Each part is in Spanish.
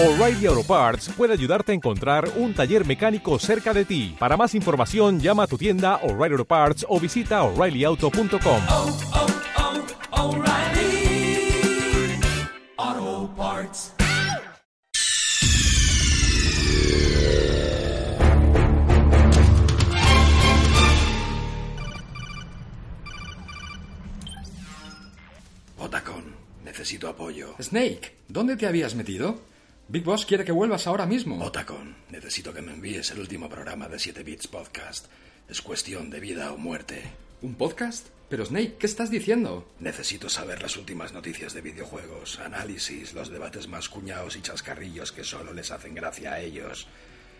O'Reilly Auto Parts puede ayudarte a encontrar un taller mecánico cerca de ti. Para más información, llama a tu tienda O'Reilly Auto Parts o visita oreillyauto.com. oh, oh, O'Reilly Auto Parts. Otacon, necesito apoyo. Snake, ¿dónde te habías metido? Big Boss quiere que vuelvas ahora mismo. Otacon, necesito que me envíes el último programa de 7 Bits Podcast. Es cuestión de vida o muerte. ¿Un podcast? Pero Snake, ¿qué estás diciendo? Necesito saber las últimas noticias de videojuegos, análisis, los debates más cuñados y chascarrillos que solo les hacen gracia a ellos.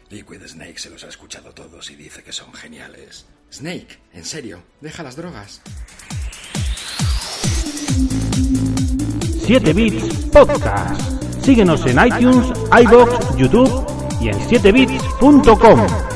Liquid Snake se los ha escuchado todos y dice que son geniales. Snake, en serio, deja las drogas. 7 Bits Podcast. Síguenos en iTunes, iBox, YouTube y en 7bits.com.